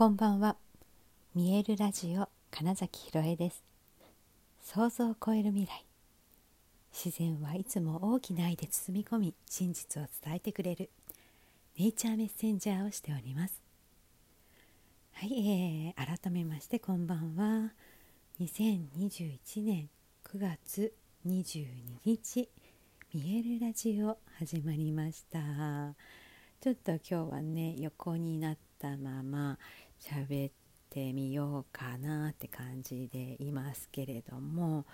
こんばんは。見えるラジオ金崎ひろえです。想像を超える未来。自然はいつも大きな愛で包み込み真実を伝えてくれる。ネイチャーメッセンジャーをしております。はい、えー、改めましてこんばんは。2021年9月22日見えるラジオ始まりました。ちょっと今日はね横になったまま喋ってみようかなって感じでいますけれども。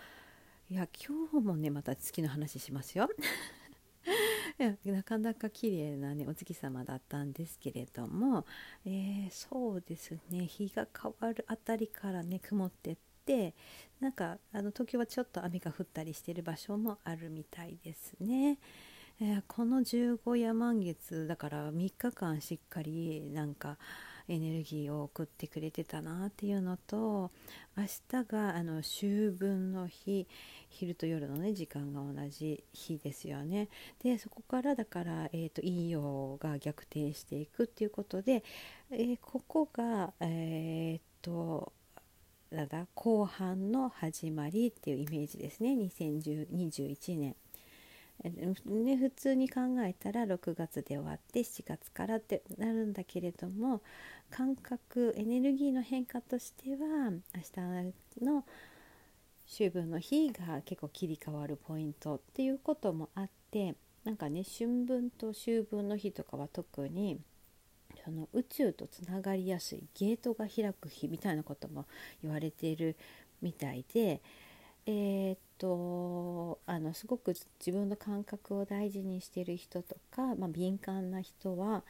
いや今日もねまた月の話しますよ。いやなかなか綺麗なねお月様だったんですけれども、えー、そうですね。日が変わるあたりからね曇ってってなんかあの東京はちょっと雨が降ったりしてる場所もあるみたいですね。えー、この15夜満月だから3日間しっかりなんかエネルギーを送ってくれてたなっていうのと明日があの秋分の日昼と夜のね時間が同じ日ですよねでそこからだから、えーと、陰陽が逆転していくっていうことで、えー、ここがえっ、とだ後半の始まりっていうイメージですね2021年。ね、普通に考えたら6月で終わって7月からってなるんだけれども感覚エネルギーの変化としては明日の秋分の日が結構切り替わるポイントっていうこともあってなんかね春分と秋分の日とかは特にその宇宙とつながりやすいゲートが開く日みたいなことも言われているみたいでえー、っとあのすごく自分の感覚を大事にしている人とか、まあ、敏感な人は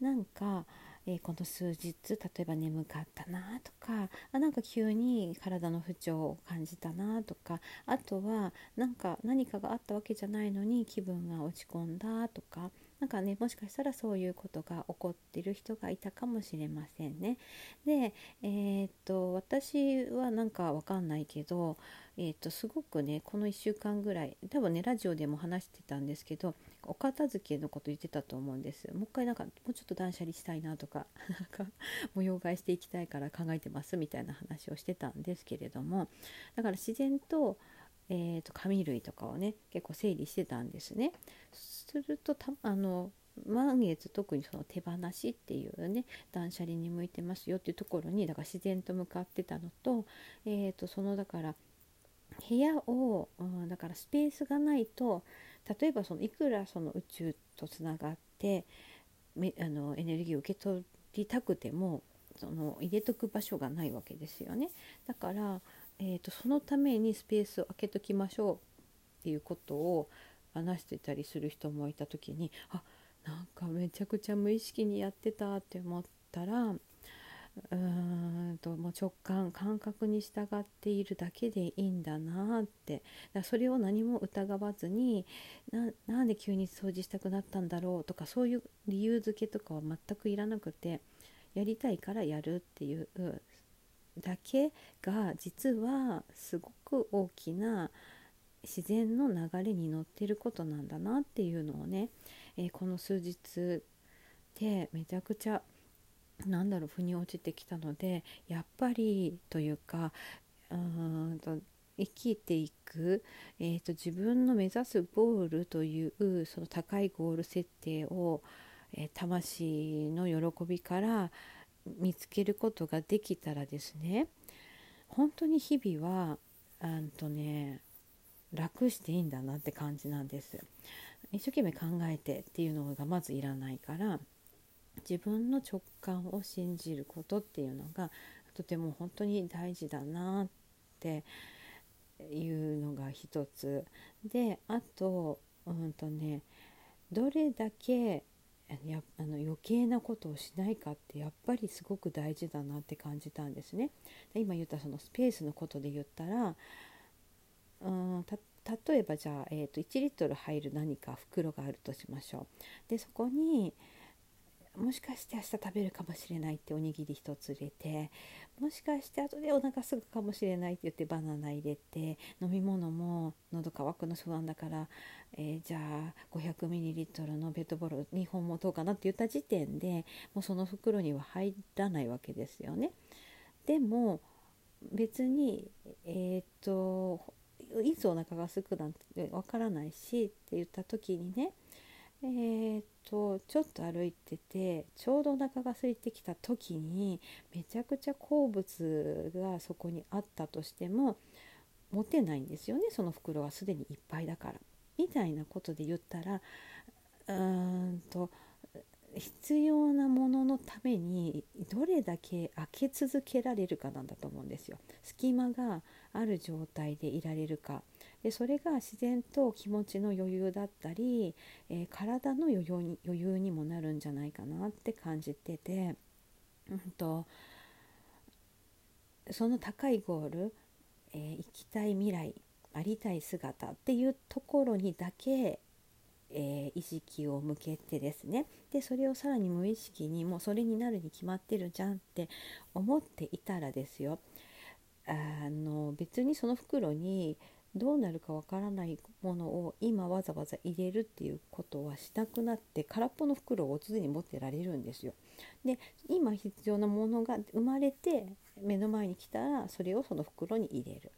なんかえー、この数日例えば眠かったなとかあなんか急に体の不調を感じたなとかあとはなんか何かがあったわけじゃないのに気分が落ち込んだとかなんかねもしかしたらそういうことが起こってる人がいたかもしれませんね。で、えー、っと私はなんかわかんないけど、えー、っとすごくねこの1週間ぐらい多分ねラジオでも話してたんですけどお片付けのこと言ってたと思うんですもう一回なんかもうちょっと断捨離したいなとか なんか模様替えしていきたいから考えてますみたいな話をしてたんですけれどもだから自然と,、えーと、紙類とかをね結構整理してたんですね。するとたあの満月特にその手放しっていうね断捨離に向いてますよっていうところにだから自然と向かってたのと,、えーとそのだから部屋を、うん、だからスペースがないと例えばそのいくらその宇宙とつながってあのエネルギーを受け取りたくてもその入れとく場所がないわけですよねだから、えーと、そのためにスペースを空けときましょうっていうことを話してたりする人もいた時にあなんかめちゃくちゃ無意識にやってたって思ったらうーんともう直感感覚に従っているだけでいいんだなって。だそれを何も疑わずになんで急に掃除したくなったんだろうとかそういう理由付けとかは全くいらなくてやりたいからやるっていうだけが実はすごく大きな自然の流れに乗ってることなんだなっていうのをね、えー、この数日でめちゃくちゃなんだろう腑に落ちてきたのでやっぱりというかうんと生きていく、えーと、自分の目指すゴールというその高いゴール設定を、えー、魂の喜びから見つけることができたらですね本当に日々はあとね楽していいんだなって感じなんです。一生懸命考えてっていうのがまずいらないから自分の直感を信じることっていうのがとても本当に大事だなっていうのが一つであとうんとねどれだけやあの余計なことをしないかってやっぱりすごく大事だなって感じたんですね。で今言ったそのスペースのことで言ったらうん例えばじゃあ、えーと、1リットル入る何か袋があるとしましょう。でそこにもしかして明日食べるかもしれないっておにぎり1つ入れてもしかして後でお腹すぐかもしれないって言ってバナナ入れて飲み物も喉乾くの不安だから、えー、じゃあ 500ml のペットボトル2本持とうかなって言った時点でもうその袋には入らないわけですよね。でも別にえー、っといつお腹が空くなんてわからないしって言った時にねえー、っとちょっと歩いててちょうどお腹が空いてきた時にめちゃくちゃ好物がそこにあったとしても持てないんですよねその袋はすでにいっぱいだから。みたいなことで言ったらうーんと必要なもののためにどれだけ開け続けられるかなんだと思うんですよ。隙間がある状態でいられるかでそれが自然と気持ちの余裕だったり、えー、体の余裕に余裕にもなるんじゃないかなって感じてて、うんと、その高いゴール、えー、行きたい未来ありたい姿っていうところにだけえー、意識を向けてですね。でそれをさらに無意識にもうそれになるに決まってるじゃんって思っていたらですよ。あの別にその袋にどうなるかわからないものを今わざわざ入れるっていうことはしなくなって空っぽの袋を常に持ってられるんですよ。で今必要なものが生まれて目の前に来たらそれをその袋に入れる、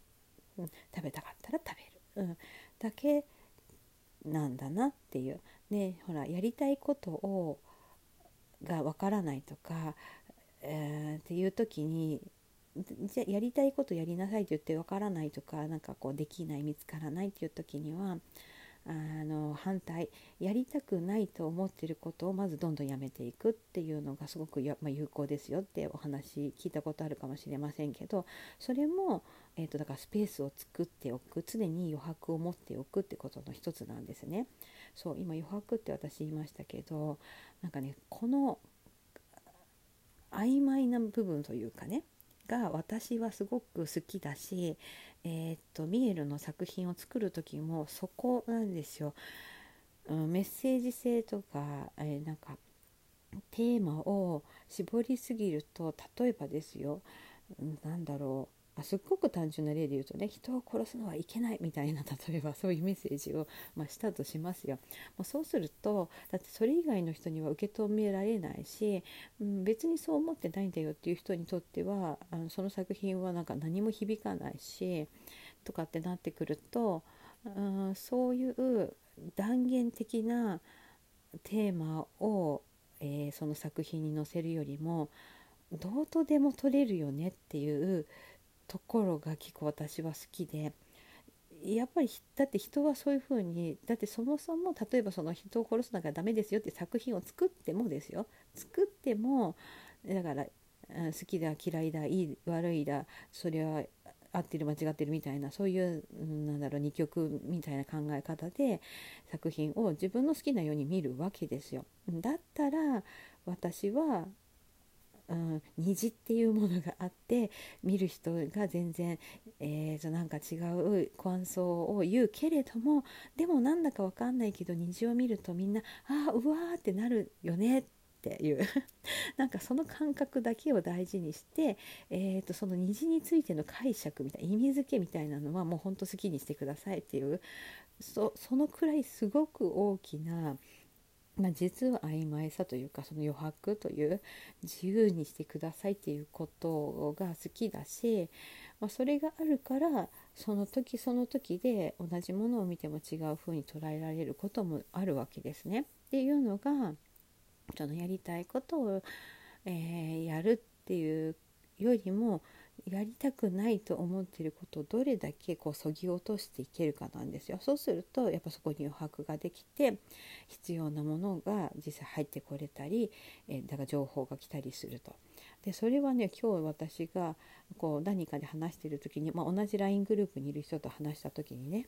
うん、食べたかったら食べる、うん、だけなんだなっていう。ねほらやりたいことをがわからないとか、えー、っていう時にじゃやりたいことやりなさいって言ってわからないとかなんかこうできない見つからないっていう時にはあの反対やりたくないと思ってることをまずどんどんやめていくっていうのがすごくや、まあ、有効ですよってお話聞いたことあるかもしれませんけどそれも、えーと、だからスペースを作っておく常に余白を持っておくってことの一つなんですね。そう今余白って私言いましたけどなんかねこの曖昧な部分というかねが私はすごく好きだし、えー、っとミエルの作品を作る時もそこなんですよ。うん、メッセージ性とか、えー、なんかテーマを絞りすぎると例えばですよ、うん、なんだろうあすっごく単純な例で言うとね人を殺すのはいけないみたいな 例えばそういうメッセージを、まあ、したとしますよ。もうそうするとだってそれ以外の人には受け止められないし、うん、別にそう思ってないんだよっていう人にとってはあのその作品はなんか何も響かないしとかってなってくると、うん、そういう断言的なテーマを、えー、その作品に載せるよりもどうとでも取れるよねっていうところが結構私は好きでやっぱりだって人はそういうふうにだってそもそも例えばその人を殺すのがダメですよって作品を作ってもですよ作ってもだから好きだ嫌いだいい悪いだそれは合ってる間違ってるみたいなそういうなんだろう二極みたいな考え方で作品を自分の好きなように見るわけですよ。だったら私はうん、虹っていうものがあって見る人が全然、えー、となんか違う感想を言うけれどもでもなんだか分かんないけど虹を見るとみんな「ああうわー」ってなるよねっていう。なんかその感覚だけを大事にして、えー、とその虹についての解釈みたいな意味付けみたいなのはもうほんと好きにしてくださいっていうそのくらいすごく大きなまあ、実は曖昧さというかその余白という自由にしてくださいっていうことが好きだし、まあ、それがあるからその時その時で同じものを見ても違う風に捉えられることもあるわけですね。っていうのがそのやりたいことを、えー、やるっていうよりもやりたくないと思っていることをどれだけこうそぎ落としていけるかなんですよ。そうするとやっぱそこに余白ができて必要なものが実際入ってこれたり、えー、だから情報が来たりすると。でそれはね今日私がこう何かで話している時に、まあ、同じ LINE グループにいる人と話した時にね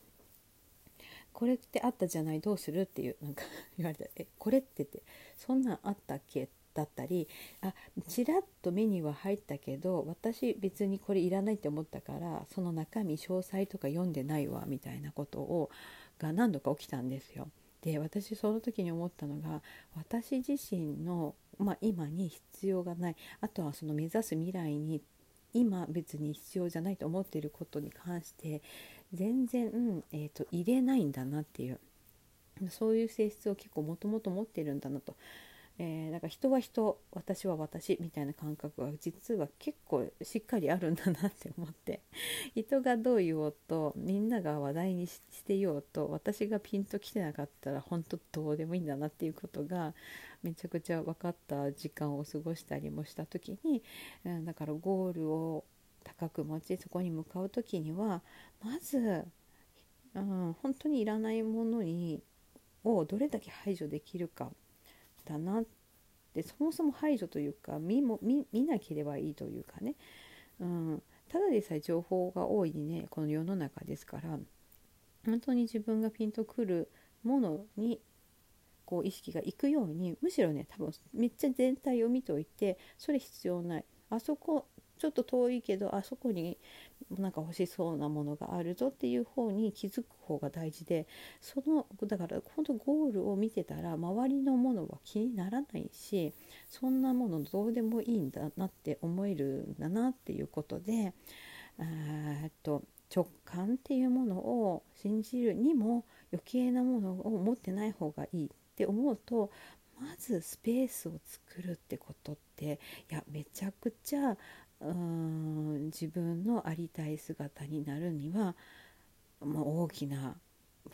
これってあったじゃないどうするっていうなんか言われて「えこれって」って「そんなんあったっけ?」だったりあちらっと目には入ったけど私別にこれいらないって思ったからその中身詳細とか読んでないわみたいなことをが何度か起きたんですよ。で私その時に思ったのが私自身のまあ、今に必要がないあとはその目指す未来に今別に必要じゃないと思っていることに関して全然、えーと、入れないんだなっていうそういう性質を結構もともと持ってるんだなと。えー、だか人は人私は私みたいな感覚が実は結構しっかりあるんだなって思って 人がどう言おうとみんなが話題にしてようと私がピンときてなかったら本当どうでもいいんだなっていうことがめちゃくちゃ分かった時間を過ごしたりもした時に、うん、だからゴールを高く持ちそこに向かう時にはまず、うん、本当にいらないものにをどれだけ排除できるかだなってそもそも排除というか見も見なければいいというかね、うん、ただでさえ情報が多いねこの世の中ですから本当に自分がピンとくるものにこう意識がいくようにむしろね多分めっちゃ全体を見ておいてそれ必要ない。あそこちょっと遠いけどあそこになんか欲しそうなものがあるぞっていう方に気づく方が大事でそのだから本当ゴールを見てたら周りのものは気にならないしそんなものどうでもいいんだなって思えるんだなっていうことでえっと直感っていうものを信じるにも余計なものを持ってない方がいいって思うとまずスペースを作るってことっていやめちゃくちゃうん自分のありたい姿になるには、まあ、大きな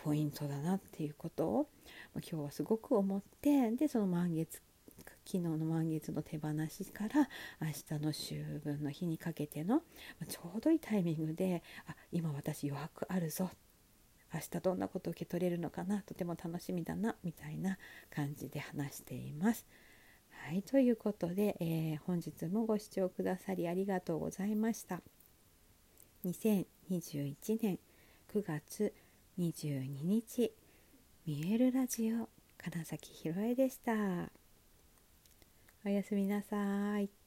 ポイントだなっていうことを、まあ、今日はすごく思ってでその満月昨日の満月の手放しから明日の秋分の日にかけての、まあ、ちょうどいいタイミングであ今私余白あるぞ明日どんなことを受け取れるのかなとても楽しみだなみたいな感じで話しています。はい、ということで、えー、本日もご視聴くださりありがとうございました。2021年9月22日、見えるラジオ金崎ひろえでした。おやすみなさい。